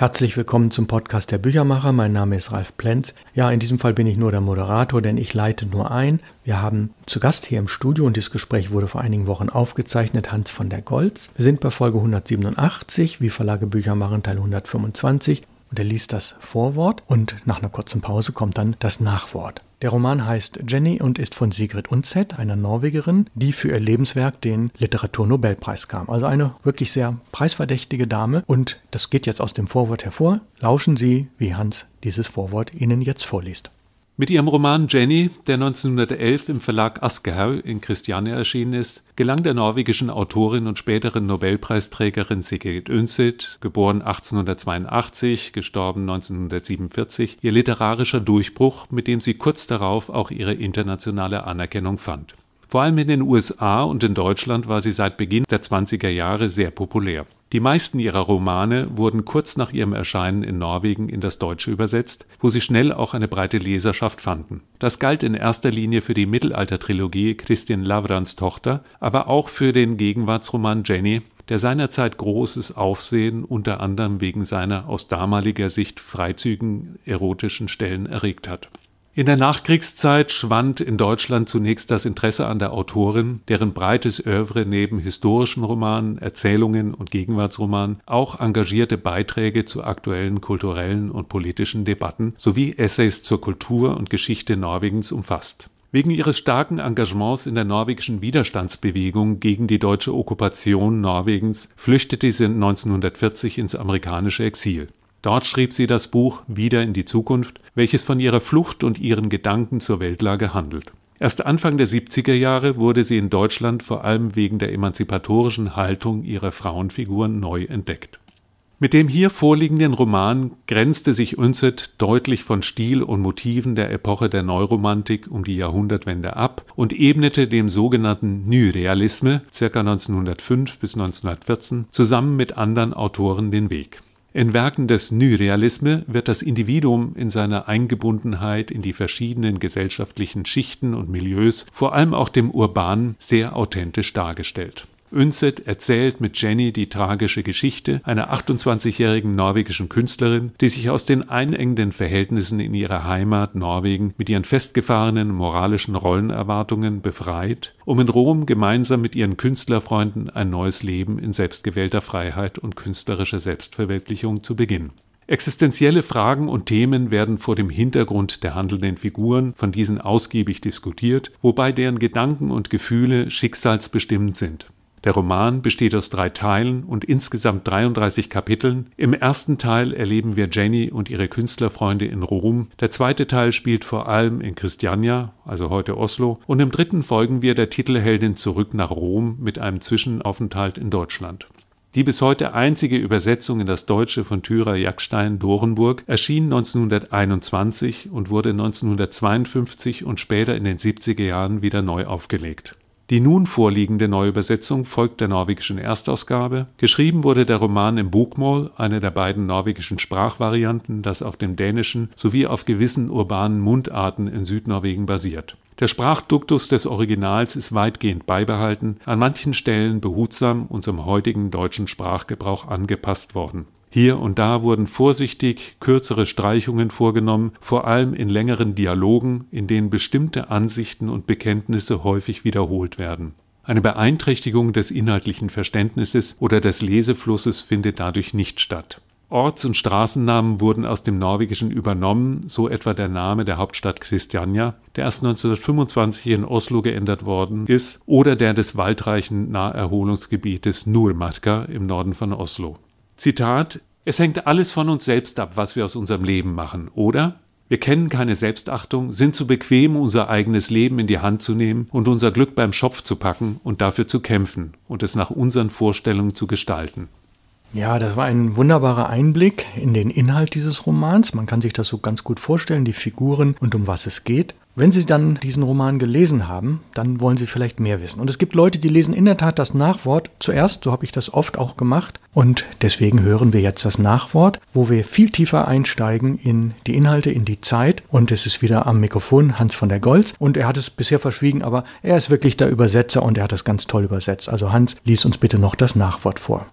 Herzlich willkommen zum Podcast der Büchermacher. Mein Name ist Ralf Plenz. Ja, in diesem Fall bin ich nur der Moderator, denn ich leite nur ein. Wir haben zu Gast hier im Studio und dieses Gespräch wurde vor einigen Wochen aufgezeichnet, Hans von der Goltz. Wir sind bei Folge 187, wie Verlage Bücher machen, Teil 125. Und er liest das Vorwort und nach einer kurzen Pause kommt dann das Nachwort. Der Roman heißt Jenny und ist von Sigrid Undset, einer Norwegerin, die für ihr Lebenswerk den Literaturnobelpreis kam. Also eine wirklich sehr preisverdächtige Dame. Und das geht jetzt aus dem Vorwort hervor. Lauschen Sie, wie Hans dieses Vorwort Ihnen jetzt vorliest. Mit ihrem Roman Jenny, der 1911 im Verlag Aschehoug in Christiania erschienen ist, gelang der norwegischen Autorin und späteren Nobelpreisträgerin Sigrid Undset, geboren 1882, gestorben 1947, ihr literarischer Durchbruch, mit dem sie kurz darauf auch ihre internationale Anerkennung fand. Vor allem in den USA und in Deutschland war sie seit Beginn der 20er Jahre sehr populär. Die meisten ihrer Romane wurden kurz nach ihrem Erscheinen in Norwegen in das Deutsche übersetzt, wo sie schnell auch eine breite Leserschaft fanden. Das galt in erster Linie für die Mittelaltertrilogie Christian Lavrans Tochter, aber auch für den Gegenwartsroman Jenny, der seinerzeit großes Aufsehen unter anderem wegen seiner aus damaliger Sicht freizügigen erotischen Stellen erregt hat in der Nachkriegszeit schwand in Deutschland zunächst das Interesse an der Autorin, deren breites Övre neben historischen Romanen, Erzählungen und Gegenwartsromanen auch engagierte Beiträge zu aktuellen kulturellen und politischen Debatten sowie Essays zur Kultur und Geschichte Norwegens umfasst. Wegen ihres starken Engagements in der norwegischen Widerstandsbewegung gegen die deutsche Okkupation Norwegens flüchtete sie 1940 ins amerikanische Exil. Dort schrieb sie das Buch Wieder in die Zukunft, welches von ihrer Flucht und ihren Gedanken zur Weltlage handelt. Erst Anfang der 70er Jahre wurde sie in Deutschland vor allem wegen der emanzipatorischen Haltung ihrer Frauenfiguren neu entdeckt. Mit dem hier vorliegenden Roman grenzte sich Unset deutlich von Stil und Motiven der Epoche der Neuromantik um die Jahrhundertwende ab und ebnete dem sogenannten Nyrealisme ca. 1905 bis 1914 zusammen mit anderen Autoren den Weg. In Werken des Nyrealisme wird das Individuum in seiner Eingebundenheit in die verschiedenen gesellschaftlichen Schichten und Milieus, vor allem auch dem urbanen, sehr authentisch dargestellt Undset erzählt mit Jenny die tragische Geschichte einer 28-jährigen norwegischen Künstlerin, die sich aus den einengenden Verhältnissen in ihrer Heimat Norwegen mit ihren festgefahrenen moralischen Rollenerwartungen befreit, um in Rom gemeinsam mit ihren Künstlerfreunden ein neues Leben in selbstgewählter Freiheit und künstlerischer Selbstverwirklichung zu beginnen. Existenzielle Fragen und Themen werden vor dem Hintergrund der handelnden Figuren von diesen ausgiebig diskutiert, wobei deren Gedanken und Gefühle schicksalsbestimmt sind. Der Roman besteht aus drei Teilen und insgesamt 33 Kapiteln. Im ersten Teil erleben wir Jenny und ihre Künstlerfreunde in Rom. Der zweite Teil spielt vor allem in Christiania, also heute Oslo. Und im dritten folgen wir der Titelheldin zurück nach Rom mit einem Zwischenaufenthalt in Deutschland. Die bis heute einzige Übersetzung in das Deutsche von Thyra Jackstein Dorenburg erschien 1921 und wurde 1952 und später in den 70er Jahren wieder neu aufgelegt. Die nun vorliegende Neuübersetzung folgt der norwegischen Erstausgabe. Geschrieben wurde der Roman im Bokmål, eine der beiden norwegischen Sprachvarianten, das auf dem Dänischen sowie auf gewissen urbanen Mundarten in Südnorwegen basiert. Der Sprachduktus des Originals ist weitgehend beibehalten, an manchen Stellen behutsam unserem heutigen deutschen Sprachgebrauch angepasst worden hier und da wurden vorsichtig kürzere Streichungen vorgenommen, vor allem in längeren Dialogen, in denen bestimmte Ansichten und Bekenntnisse häufig wiederholt werden. Eine Beeinträchtigung des inhaltlichen Verständnisses oder des Leseflusses findet dadurch nicht statt. Orts- und Straßennamen wurden aus dem Norwegischen übernommen, so etwa der Name der Hauptstadt Christiania, der erst 1925 in Oslo geändert worden ist, oder der des waldreichen Naherholungsgebietes Nurmarka im Norden von Oslo. Zitat, es hängt alles von uns selbst ab, was wir aus unserem Leben machen, oder? Wir kennen keine Selbstachtung, sind zu bequem, unser eigenes Leben in die Hand zu nehmen und unser Glück beim Schopf zu packen und dafür zu kämpfen und es nach unseren Vorstellungen zu gestalten. Ja, das war ein wunderbarer Einblick in den Inhalt dieses Romans. Man kann sich das so ganz gut vorstellen, die Figuren und um was es geht. Wenn Sie dann diesen Roman gelesen haben, dann wollen Sie vielleicht mehr wissen. Und es gibt Leute, die lesen in der Tat das Nachwort zuerst, so habe ich das oft auch gemacht. Und deswegen hören wir jetzt das Nachwort, wo wir viel tiefer einsteigen in die Inhalte, in die Zeit. Und es ist wieder am Mikrofon Hans von der Goltz. Und er hat es bisher verschwiegen, aber er ist wirklich der Übersetzer und er hat das ganz toll übersetzt. Also Hans, lies uns bitte noch das Nachwort vor.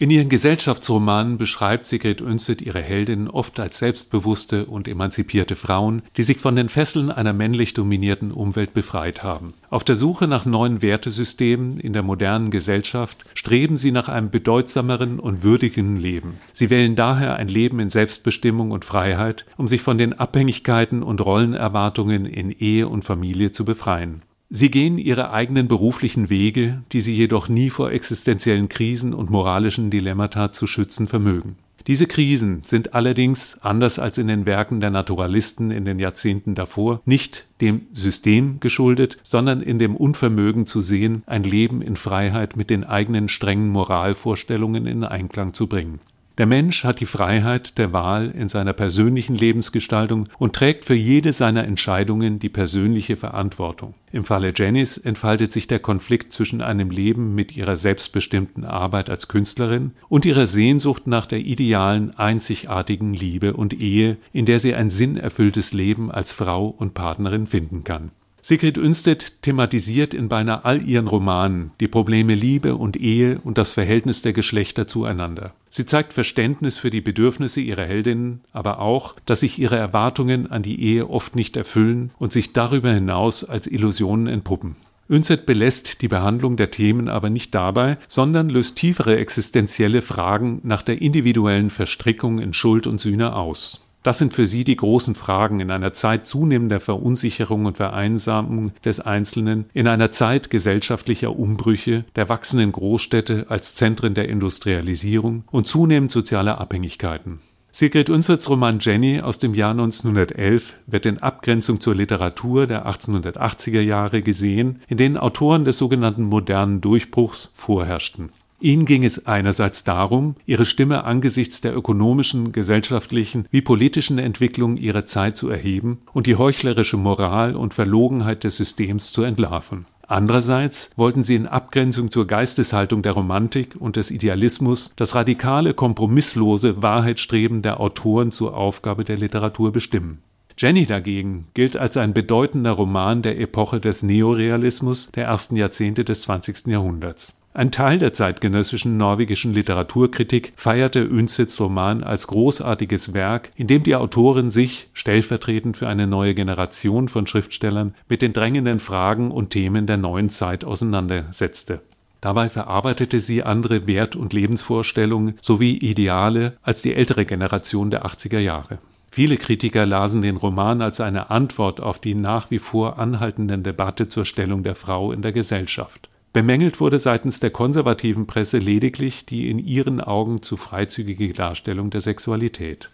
In ihren Gesellschaftsromanen beschreibt Sigrid Undset ihre Heldinnen oft als selbstbewusste und emanzipierte Frauen, die sich von den Fesseln einer männlich dominierten Umwelt befreit haben. Auf der Suche nach neuen Wertesystemen in der modernen Gesellschaft streben sie nach einem bedeutsameren und würdigen Leben. Sie wählen daher ein Leben in Selbstbestimmung und Freiheit, um sich von den Abhängigkeiten und Rollenerwartungen in Ehe und Familie zu befreien. Sie gehen ihre eigenen beruflichen Wege, die sie jedoch nie vor existenziellen Krisen und moralischen Dilemmata zu schützen vermögen. Diese Krisen sind allerdings, anders als in den Werken der Naturalisten in den Jahrzehnten davor, nicht dem System geschuldet, sondern in dem Unvermögen zu sehen, ein Leben in Freiheit mit den eigenen strengen Moralvorstellungen in Einklang zu bringen. Der Mensch hat die Freiheit der Wahl in seiner persönlichen Lebensgestaltung und trägt für jede seiner Entscheidungen die persönliche Verantwortung. Im Falle Jennys entfaltet sich der Konflikt zwischen einem Leben mit ihrer selbstbestimmten Arbeit als Künstlerin und ihrer Sehnsucht nach der idealen, einzigartigen Liebe und Ehe, in der sie ein sinnerfülltes Leben als Frau und Partnerin finden kann. Sigrid Unstedt thematisiert in beinahe all ihren Romanen die Probleme Liebe und Ehe und das Verhältnis der Geschlechter zueinander. Sie zeigt Verständnis für die Bedürfnisse ihrer Heldinnen, aber auch, dass sich ihre Erwartungen an die Ehe oft nicht erfüllen und sich darüber hinaus als Illusionen entpuppen. Unset belässt die Behandlung der Themen aber nicht dabei, sondern löst tiefere existenzielle Fragen nach der individuellen Verstrickung in Schuld und Sühne aus. Das sind für sie die großen Fragen in einer Zeit zunehmender Verunsicherung und Vereinsamung des Einzelnen, in einer Zeit gesellschaftlicher Umbrüche, der wachsenden Großstädte als Zentren der Industrialisierung und zunehmend sozialer Abhängigkeiten. Sigrid Unserts Roman Jenny aus dem Jahr 1911 wird in Abgrenzung zur Literatur der 1880er Jahre gesehen, in denen Autoren des sogenannten modernen Durchbruchs vorherrschten. Ihnen ging es einerseits darum, ihre Stimme angesichts der ökonomischen, gesellschaftlichen wie politischen Entwicklung ihrer Zeit zu erheben und die heuchlerische Moral und Verlogenheit des Systems zu entlarven. Andererseits wollten sie in Abgrenzung zur Geisteshaltung der Romantik und des Idealismus das radikale, kompromisslose Wahrheitsstreben der Autoren zur Aufgabe der Literatur bestimmen. Jenny dagegen gilt als ein bedeutender Roman der Epoche des Neorealismus der ersten Jahrzehnte des 20. Jahrhunderts. Ein Teil der zeitgenössischen norwegischen Literaturkritik feierte Unsets Roman als großartiges Werk, in dem die Autorin sich, stellvertretend für eine neue Generation von Schriftstellern, mit den drängenden Fragen und Themen der neuen Zeit auseinandersetzte. Dabei verarbeitete sie andere Wert- und Lebensvorstellungen sowie Ideale als die ältere Generation der 80er Jahre. Viele Kritiker lasen den Roman als eine Antwort auf die nach wie vor anhaltenden Debatte zur Stellung der Frau in der Gesellschaft. Bemängelt wurde seitens der konservativen Presse lediglich die in ihren Augen zu freizügige Darstellung der Sexualität.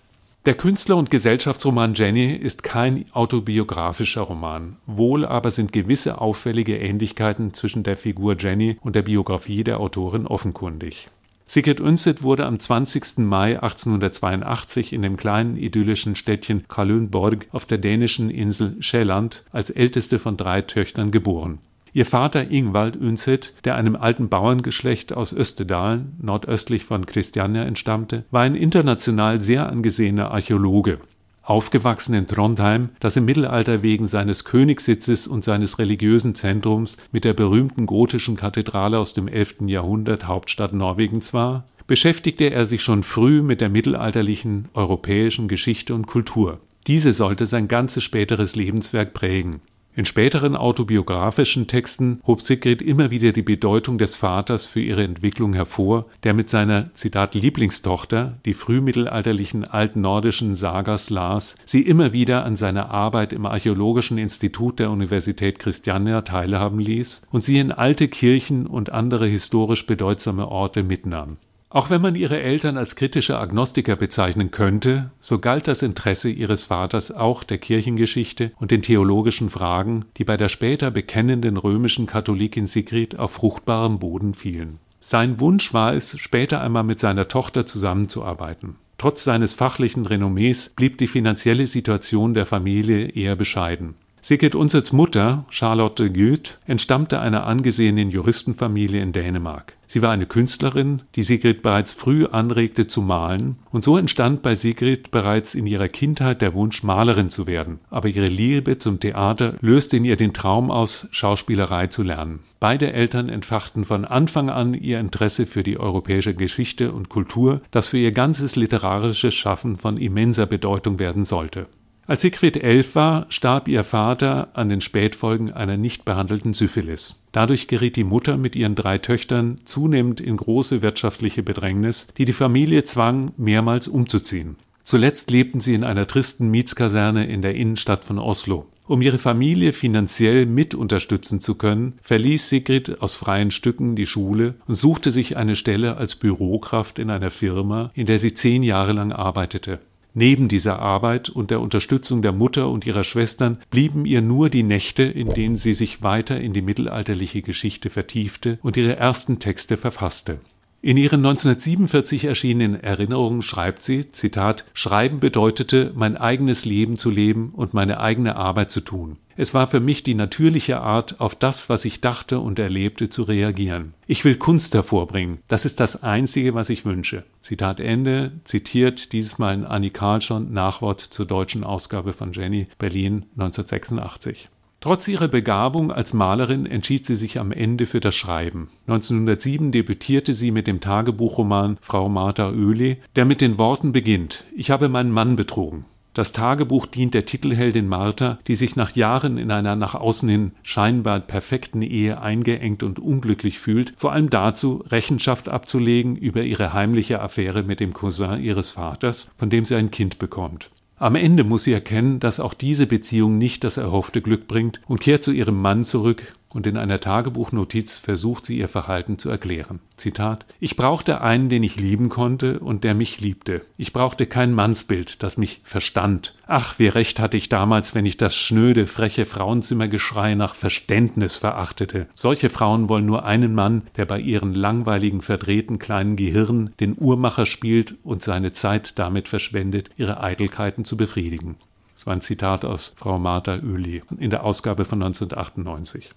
Der Künstler- und Gesellschaftsroman Jenny ist kein autobiografischer Roman, wohl aber sind gewisse auffällige Ähnlichkeiten zwischen der Figur Jenny und der Biografie der Autorin offenkundig. Sigrid Undset wurde am 20. Mai 1882 in dem kleinen idyllischen Städtchen Kalundborg auf der dänischen Insel Sjælland als älteste von drei Töchtern geboren. Ihr Vater Ingwald Undset, der einem alten Bauerngeschlecht aus Österdalen, nordöstlich von Christiania, entstammte, war ein international sehr angesehener Archäologe. Aufgewachsen in Trondheim, das im Mittelalter wegen seines Königssitzes und seines religiösen Zentrums mit der berühmten gotischen Kathedrale aus dem 11. Jahrhundert Hauptstadt Norwegens war, beschäftigte er sich schon früh mit der mittelalterlichen europäischen Geschichte und Kultur. Diese sollte sein ganzes späteres Lebenswerk prägen. In späteren autobiografischen Texten hob Sigrid immer wieder die Bedeutung des Vaters für ihre Entwicklung hervor, der mit seiner Zitat Lieblingstochter die frühmittelalterlichen altnordischen Sagas las, sie immer wieder an seiner Arbeit im Archäologischen Institut der Universität Christiania teilhaben ließ und sie in alte Kirchen und andere historisch bedeutsame Orte mitnahm. Auch wenn man ihre Eltern als kritische Agnostiker bezeichnen könnte, so galt das Interesse ihres Vaters auch der Kirchengeschichte und den theologischen Fragen, die bei der später bekennenden römischen Katholikin Sigrid auf fruchtbarem Boden fielen. Sein Wunsch war es, später einmal mit seiner Tochter zusammenzuarbeiten. Trotz seines fachlichen Renommees blieb die finanzielle Situation der Familie eher bescheiden. Sigrid Unsets Mutter, Charlotte Goeth, entstammte einer angesehenen Juristenfamilie in Dänemark. Sie war eine Künstlerin, die Sigrid bereits früh anregte zu malen, und so entstand bei Sigrid bereits in ihrer Kindheit der Wunsch, Malerin zu werden. Aber ihre Liebe zum Theater löste in ihr den Traum aus, Schauspielerei zu lernen. Beide Eltern entfachten von Anfang an ihr Interesse für die europäische Geschichte und Kultur, das für ihr ganzes literarisches Schaffen von immenser Bedeutung werden sollte. Als Sigrid elf war, starb ihr Vater an den Spätfolgen einer nicht behandelten Syphilis. Dadurch geriet die Mutter mit ihren drei Töchtern zunehmend in große wirtschaftliche Bedrängnis, die die Familie zwang, mehrmals umzuziehen. Zuletzt lebten sie in einer tristen Mietskaserne in der Innenstadt von Oslo. Um ihre Familie finanziell mit unterstützen zu können, verließ Sigrid aus freien Stücken die Schule und suchte sich eine Stelle als Bürokraft in einer Firma, in der sie zehn Jahre lang arbeitete. Neben dieser Arbeit und der Unterstützung der Mutter und ihrer Schwestern blieben ihr nur die Nächte, in denen sie sich weiter in die mittelalterliche Geschichte vertiefte und ihre ersten Texte verfasste. In ihren 1947 erschienenen Erinnerungen schreibt sie, Zitat, Schreiben bedeutete, mein eigenes Leben zu leben und meine eigene Arbeit zu tun. Es war für mich die natürliche Art, auf das, was ich dachte und erlebte, zu reagieren. Ich will Kunst hervorbringen. Das ist das Einzige, was ich wünsche. Zitat Ende, zitiert dieses Mal in Annie Karlsson, Nachwort zur deutschen Ausgabe von Jenny, Berlin 1986. Trotz ihrer Begabung als Malerin entschied sie sich am Ende für das Schreiben. 1907 debütierte sie mit dem Tagebuchroman Frau Martha Oehli, der mit den Worten beginnt: Ich habe meinen Mann betrogen. Das Tagebuch dient der Titelheldin Martha, die sich nach Jahren in einer nach außen hin scheinbar perfekten Ehe eingeengt und unglücklich fühlt, vor allem dazu, Rechenschaft abzulegen über ihre heimliche Affäre mit dem Cousin ihres Vaters, von dem sie ein Kind bekommt. Am Ende muss sie erkennen, dass auch diese Beziehung nicht das erhoffte Glück bringt und kehrt zu ihrem Mann zurück und in einer Tagebuchnotiz versucht sie ihr Verhalten zu erklären. Zitat Ich brauchte einen, den ich lieben konnte und der mich liebte. Ich brauchte kein Mannsbild, das mich verstand. Ach, wie recht hatte ich damals, wenn ich das schnöde, freche Frauenzimmergeschrei nach Verständnis verachtete. Solche Frauen wollen nur einen Mann, der bei ihren langweiligen, verdrehten kleinen Gehirnen den Uhrmacher spielt und seine Zeit damit verschwendet, ihre Eitelkeiten zu befriedigen. Das war ein Zitat aus Frau Martha Oehli in der Ausgabe von 1998.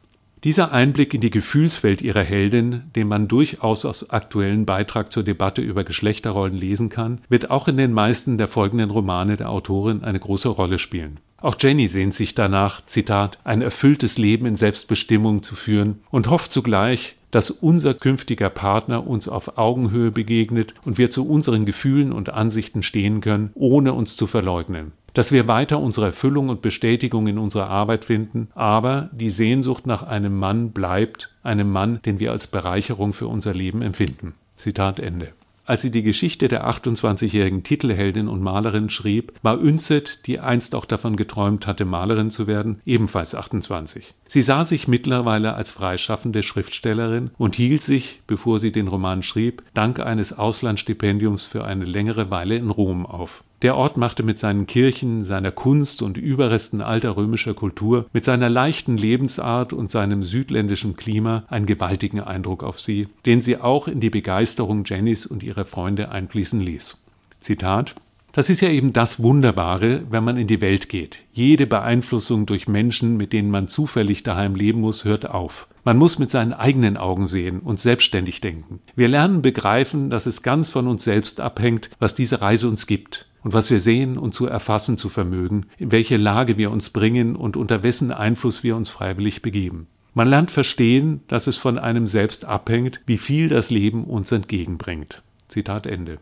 Dieser Einblick in die Gefühlswelt ihrer Heldin, den man durchaus aus aktuellen Beitrag zur Debatte über Geschlechterrollen lesen kann, wird auch in den meisten der folgenden Romane der Autorin eine große Rolle spielen. Auch Jenny sehnt sich danach, Zitat, ein erfülltes Leben in Selbstbestimmung zu führen und hofft zugleich, dass unser künftiger Partner uns auf Augenhöhe begegnet und wir zu unseren Gefühlen und Ansichten stehen können, ohne uns zu verleugnen dass wir weiter unsere Erfüllung und Bestätigung in unserer Arbeit finden, aber die Sehnsucht nach einem Mann bleibt, einem Mann, den wir als Bereicherung für unser Leben empfinden. Zitat Ende. Als sie die Geschichte der 28-jährigen Titelheldin und Malerin schrieb, war Ünzet, die einst auch davon geträumt hatte, Malerin zu werden, ebenfalls 28. Sie sah sich mittlerweile als freischaffende Schriftstellerin und hielt sich, bevor sie den Roman schrieb, dank eines Auslandsstipendiums für eine längere Weile in Rom auf. Der Ort machte mit seinen Kirchen, seiner Kunst und Überresten alter römischer Kultur, mit seiner leichten Lebensart und seinem südländischen Klima einen gewaltigen Eindruck auf sie, den sie auch in die Begeisterung Jennys und ihrer Freunde einfließen ließ. Zitat das ist ja eben das Wunderbare, wenn man in die Welt geht. Jede Beeinflussung durch Menschen, mit denen man zufällig daheim leben muss, hört auf. Man muss mit seinen eigenen Augen sehen und selbstständig denken. Wir lernen begreifen, dass es ganz von uns selbst abhängt, was diese Reise uns gibt und was wir sehen und zu erfassen zu vermögen, in welche Lage wir uns bringen und unter wessen Einfluss wir uns freiwillig begeben. Man lernt verstehen, dass es von einem selbst abhängt, wie viel das Leben uns entgegenbringt. Zitat Ende.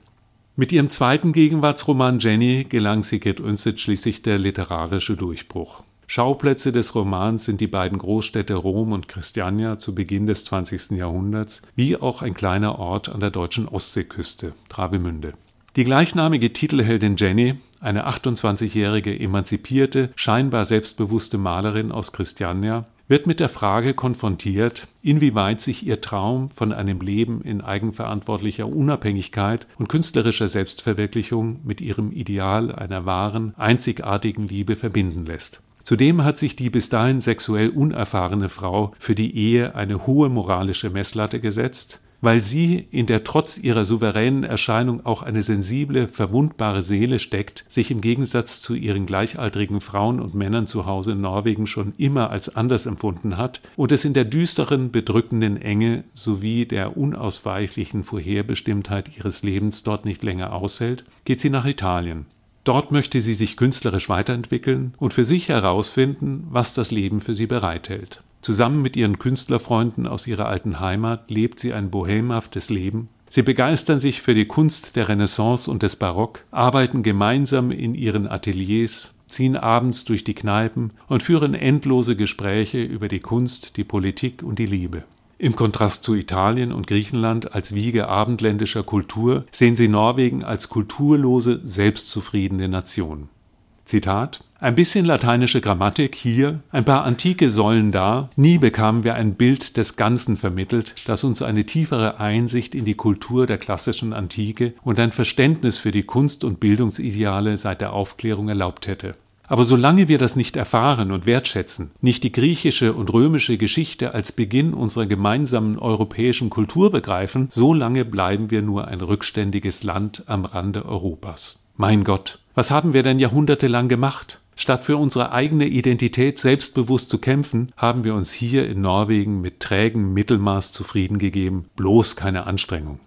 Mit ihrem zweiten Gegenwartsroman Jenny gelang Sigrid Undset schließlich der literarische Durchbruch. Schauplätze des Romans sind die beiden Großstädte Rom und Christiania zu Beginn des 20. Jahrhunderts, wie auch ein kleiner Ort an der deutschen Ostseeküste, Travemünde. Die gleichnamige Titelheldin Jenny, eine 28-jährige emanzipierte, scheinbar selbstbewusste Malerin aus Christiania, wird mit der Frage konfrontiert, inwieweit sich ihr Traum von einem Leben in eigenverantwortlicher Unabhängigkeit und künstlerischer Selbstverwirklichung mit ihrem Ideal einer wahren, einzigartigen Liebe verbinden lässt. Zudem hat sich die bis dahin sexuell unerfahrene Frau für die Ehe eine hohe moralische Messlatte gesetzt, weil sie, in der trotz ihrer souveränen Erscheinung auch eine sensible, verwundbare Seele steckt, sich im Gegensatz zu ihren gleichaltrigen Frauen und Männern zu Hause in Norwegen schon immer als anders empfunden hat und es in der düsteren, bedrückenden Enge sowie der unausweichlichen Vorherbestimmtheit ihres Lebens dort nicht länger aushält, geht sie nach Italien. Dort möchte sie sich künstlerisch weiterentwickeln und für sich herausfinden, was das Leben für sie bereithält. Zusammen mit ihren Künstlerfreunden aus ihrer alten Heimat lebt sie ein bohemhaftes Leben. Sie begeistern sich für die Kunst der Renaissance und des Barock, arbeiten gemeinsam in ihren Ateliers, ziehen abends durch die Kneipen und führen endlose Gespräche über die Kunst, die Politik und die Liebe. Im Kontrast zu Italien und Griechenland als Wiege abendländischer Kultur sehen sie Norwegen als kulturlose, selbstzufriedene Nation. Zitat ein bisschen lateinische Grammatik hier, ein paar antike Säulen da, nie bekamen wir ein Bild des Ganzen vermittelt, das uns eine tiefere Einsicht in die Kultur der klassischen Antike und ein Verständnis für die Kunst- und Bildungsideale seit der Aufklärung erlaubt hätte. Aber solange wir das nicht erfahren und wertschätzen, nicht die griechische und römische Geschichte als Beginn unserer gemeinsamen europäischen Kultur begreifen, solange bleiben wir nur ein rückständiges Land am Rande Europas. Mein Gott, was haben wir denn jahrhundertelang gemacht? Statt für unsere eigene Identität selbstbewusst zu kämpfen, haben wir uns hier in Norwegen mit trägem Mittelmaß zufrieden gegeben, bloß keine Anstrengung.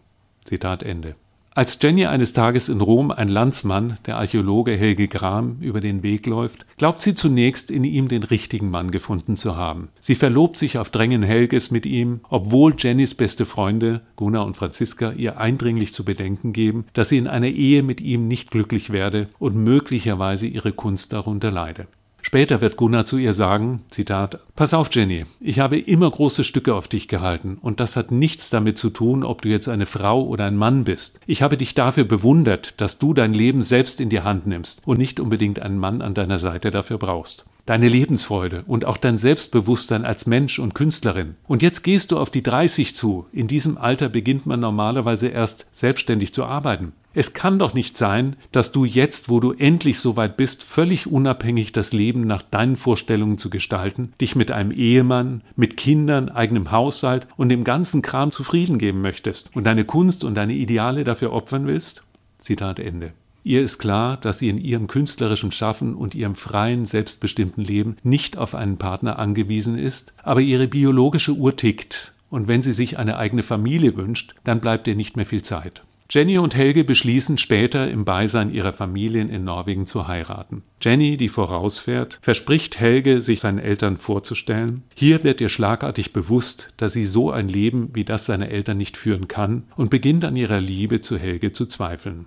Zitat Ende. Als Jenny eines Tages in Rom ein Landsmann, der Archäologe Helge Gram, über den Weg läuft, glaubt sie zunächst in ihm den richtigen Mann gefunden zu haben. Sie verlobt sich auf Drängen Helges mit ihm, obwohl Jennys beste Freunde, Gunnar und Franziska, ihr eindringlich zu bedenken geben, dass sie in einer Ehe mit ihm nicht glücklich werde und möglicherweise ihre Kunst darunter leide. Später wird Gunnar zu ihr sagen, Zitat, Pass auf, Jenny, ich habe immer große Stücke auf dich gehalten, und das hat nichts damit zu tun, ob du jetzt eine Frau oder ein Mann bist. Ich habe dich dafür bewundert, dass du dein Leben selbst in die Hand nimmst und nicht unbedingt einen Mann an deiner Seite dafür brauchst deine Lebensfreude und auch dein Selbstbewusstsein als Mensch und Künstlerin. Und jetzt gehst du auf die 30 zu. In diesem Alter beginnt man normalerweise erst selbstständig zu arbeiten. Es kann doch nicht sein, dass du jetzt, wo du endlich so weit bist, völlig unabhängig das Leben nach deinen Vorstellungen zu gestalten, dich mit einem Ehemann, mit Kindern, eigenem Haushalt und dem ganzen Kram zufrieden geben möchtest und deine Kunst und deine Ideale dafür opfern willst? Zitat Ende. Ihr ist klar, dass sie in ihrem künstlerischen Schaffen und ihrem freien, selbstbestimmten Leben nicht auf einen Partner angewiesen ist, aber ihre biologische Uhr tickt, und wenn sie sich eine eigene Familie wünscht, dann bleibt ihr nicht mehr viel Zeit. Jenny und Helge beschließen später im Beisein ihrer Familien in Norwegen zu heiraten. Jenny, die vorausfährt, verspricht Helge, sich seinen Eltern vorzustellen. Hier wird ihr schlagartig bewusst, dass sie so ein Leben wie das seiner Eltern nicht führen kann und beginnt an ihrer Liebe zu Helge zu zweifeln.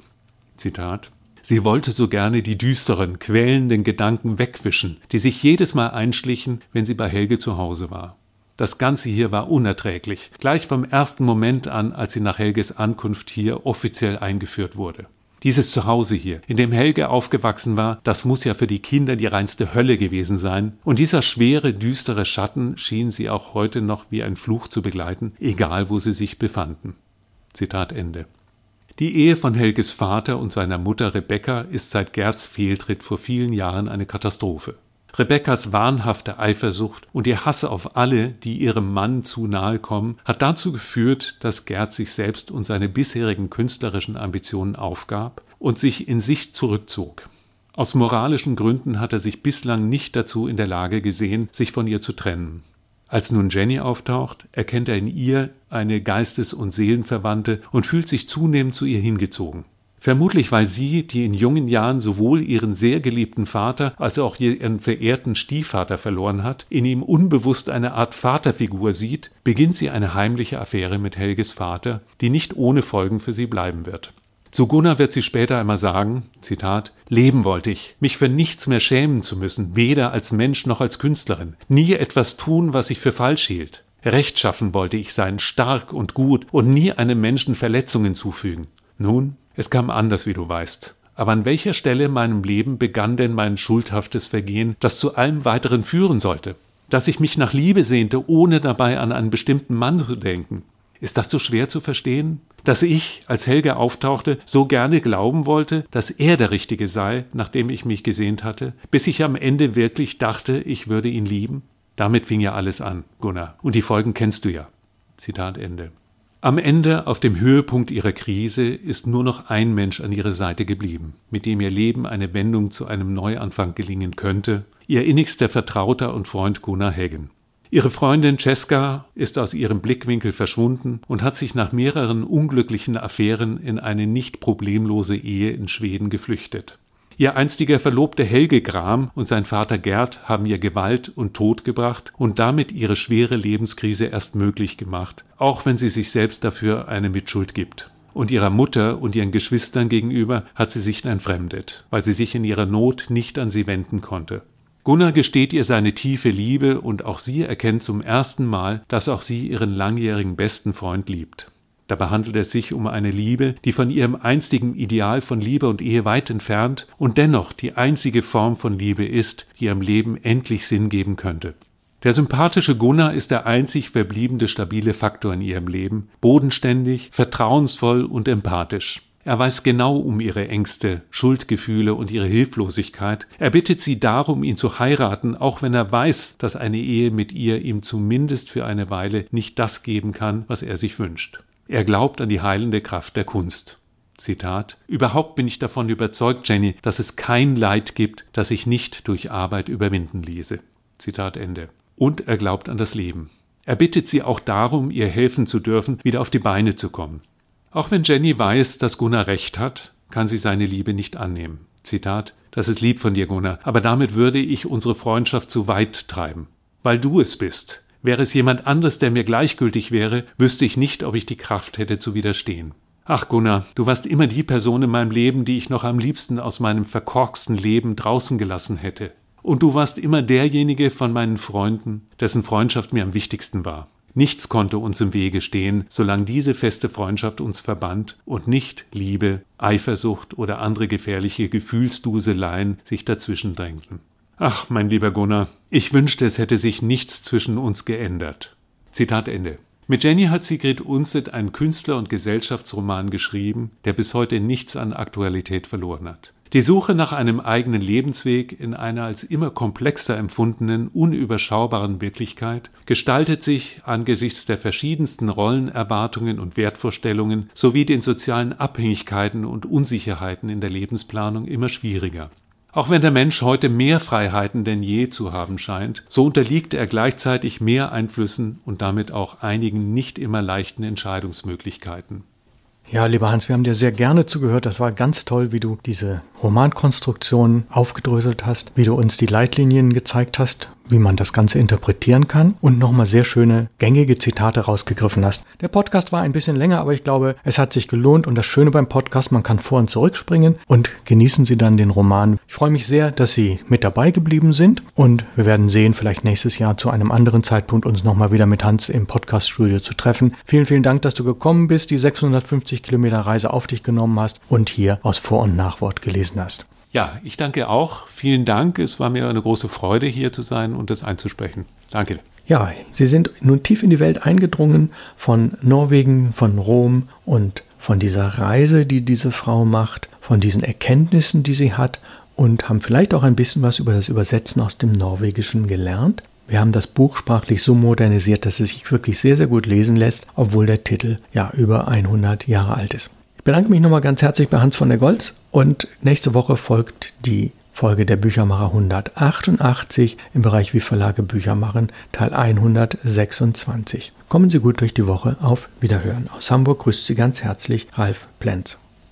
Zitat Sie wollte so gerne die düsteren, quälenden Gedanken wegwischen, die sich jedes Mal einschlichen, wenn sie bei Helge zu Hause war. Das Ganze hier war unerträglich, gleich vom ersten Moment an, als sie nach Helges Ankunft hier offiziell eingeführt wurde. Dieses Zuhause hier, in dem Helge aufgewachsen war, das muss ja für die Kinder die reinste Hölle gewesen sein, und dieser schwere, düstere Schatten schien sie auch heute noch wie ein Fluch zu begleiten, egal wo sie sich befanden. Zitat Ende. Die Ehe von Helges Vater und seiner Mutter Rebecca ist seit Gerds Fehltritt vor vielen Jahren eine Katastrophe. Rebekkas wahnhafte Eifersucht und ihr Hass auf alle, die ihrem Mann zu nahe kommen, hat dazu geführt, dass Gerd sich selbst und seine bisherigen künstlerischen Ambitionen aufgab und sich in sich zurückzog. Aus moralischen Gründen hat er sich bislang nicht dazu in der Lage gesehen, sich von ihr zu trennen. Als nun Jenny auftaucht, erkennt er in ihr eine Geistes- und Seelenverwandte und fühlt sich zunehmend zu ihr hingezogen. Vermutlich weil sie, die in jungen Jahren sowohl ihren sehr geliebten Vater als auch ihren verehrten Stiefvater verloren hat, in ihm unbewusst eine Art Vaterfigur sieht, beginnt sie eine heimliche Affäre mit Helges Vater, die nicht ohne Folgen für sie bleiben wird. Zu Gunnar wird sie später einmal sagen, Zitat, Leben wollte ich, mich für nichts mehr schämen zu müssen, weder als Mensch noch als Künstlerin, nie etwas tun, was ich für falsch hielt. Rechtschaffen wollte ich sein, stark und gut und nie einem Menschen Verletzungen zufügen. Nun, es kam anders, wie du weißt. Aber an welcher Stelle in meinem Leben begann denn mein schuldhaftes Vergehen, das zu allem weiteren führen sollte? Dass ich mich nach Liebe sehnte, ohne dabei an einen bestimmten Mann zu denken, ist das so schwer zu verstehen? Dass ich, als Helge auftauchte, so gerne glauben wollte, dass er der Richtige sei, nachdem ich mich gesehnt hatte, bis ich am Ende wirklich dachte, ich würde ihn lieben? Damit fing ja alles an, Gunnar. Und die Folgen kennst du ja. Zitat Ende. Am Ende, auf dem Höhepunkt ihrer Krise, ist nur noch ein Mensch an ihrer Seite geblieben, mit dem ihr Leben eine Wendung zu einem Neuanfang gelingen könnte, ihr innigster Vertrauter und Freund Gunnar Heggen. Ihre Freundin Cesca ist aus ihrem Blickwinkel verschwunden und hat sich nach mehreren unglücklichen Affären in eine nicht problemlose Ehe in Schweden geflüchtet. Ihr einstiger Verlobter Helge Gram und sein Vater Gerd haben ihr Gewalt und Tod gebracht und damit ihre schwere Lebenskrise erst möglich gemacht, auch wenn sie sich selbst dafür eine Mitschuld gibt. Und ihrer Mutter und ihren Geschwistern gegenüber hat sie sich entfremdet, weil sie sich in ihrer Not nicht an sie wenden konnte. Gunnar gesteht ihr seine tiefe Liebe und auch sie erkennt zum ersten Mal, dass auch sie ihren langjährigen besten Freund liebt. Dabei handelt es sich um eine Liebe, die von ihrem einstigen Ideal von Liebe und Ehe weit entfernt und dennoch die einzige Form von Liebe ist, die ihrem Leben endlich Sinn geben könnte. Der sympathische Gunnar ist der einzig verbliebene stabile Faktor in ihrem Leben, bodenständig, vertrauensvoll und empathisch. Er weiß genau um ihre Ängste, Schuldgefühle und ihre Hilflosigkeit. Er bittet sie darum, ihn zu heiraten, auch wenn er weiß, dass eine Ehe mit ihr ihm zumindest für eine Weile nicht das geben kann, was er sich wünscht. Er glaubt an die heilende Kraft der Kunst. Zitat Überhaupt bin ich davon überzeugt, Jenny, dass es kein Leid gibt, das sich nicht durch Arbeit überwinden ließe. Zitat Ende. Und er glaubt an das Leben. Er bittet sie auch darum, ihr helfen zu dürfen, wieder auf die Beine zu kommen. Auch wenn Jenny weiß, dass Gunnar recht hat, kann sie seine Liebe nicht annehmen. Zitat, das ist lieb von dir, Gunnar, aber damit würde ich unsere Freundschaft zu weit treiben. Weil du es bist. Wäre es jemand anderes, der mir gleichgültig wäre, wüsste ich nicht, ob ich die Kraft hätte zu widerstehen. Ach Gunnar, du warst immer die Person in meinem Leben, die ich noch am liebsten aus meinem verkorksten Leben draußen gelassen hätte. Und du warst immer derjenige von meinen Freunden, dessen Freundschaft mir am wichtigsten war. Nichts konnte uns im Wege stehen, solange diese feste Freundschaft uns verband und nicht Liebe, Eifersucht oder andere gefährliche Gefühlsduseleien sich dazwischen drängten. Ach, mein lieber Gunnar, ich wünschte, es hätte sich nichts zwischen uns geändert. Zitat Ende. Mit Jenny hat Sigrid Unset einen Künstler- und Gesellschaftsroman geschrieben, der bis heute nichts an Aktualität verloren hat. Die Suche nach einem eigenen Lebensweg in einer als immer komplexer empfundenen, unüberschaubaren Wirklichkeit gestaltet sich angesichts der verschiedensten Rollenerwartungen und Wertvorstellungen sowie den sozialen Abhängigkeiten und Unsicherheiten in der Lebensplanung immer schwieriger. Auch wenn der Mensch heute mehr Freiheiten denn je zu haben scheint, so unterliegt er gleichzeitig mehr Einflüssen und damit auch einigen nicht immer leichten Entscheidungsmöglichkeiten. Ja, lieber Hans, wir haben dir sehr gerne zugehört. Das war ganz toll, wie du diese Romankonstruktion aufgedröselt hast, wie du uns die Leitlinien gezeigt hast, wie man das Ganze interpretieren kann und nochmal sehr schöne, gängige Zitate rausgegriffen hast. Der Podcast war ein bisschen länger, aber ich glaube, es hat sich gelohnt und das Schöne beim Podcast, man kann vor und zurückspringen und genießen Sie dann den Roman. Ich freue mich sehr, dass Sie mit dabei geblieben sind und wir werden sehen, vielleicht nächstes Jahr zu einem anderen Zeitpunkt uns nochmal wieder mit Hans im Podcaststudio zu treffen. Vielen, vielen Dank, dass du gekommen bist, die 650 Kilometer Reise auf dich genommen hast und hier aus Vor- und Nachwort gelesen hast. Ja, ich danke auch. Vielen Dank. Es war mir eine große Freude, hier zu sein und das einzusprechen. Danke. Ja, Sie sind nun tief in die Welt eingedrungen von Norwegen, von Rom und von dieser Reise, die diese Frau macht, von diesen Erkenntnissen, die sie hat und haben vielleicht auch ein bisschen was über das Übersetzen aus dem Norwegischen gelernt. Wir haben das Buch sprachlich so modernisiert, dass es sich wirklich sehr, sehr gut lesen lässt, obwohl der Titel ja über 100 Jahre alt ist. Ich bedanke mich nochmal ganz herzlich bei Hans von der Goltz und nächste Woche folgt die Folge der Büchermacher 188 im Bereich Wie Verlage Bücher machen, Teil 126. Kommen Sie gut durch die Woche. Auf Wiederhören. Aus Hamburg grüßt Sie ganz herzlich Ralf Plenz.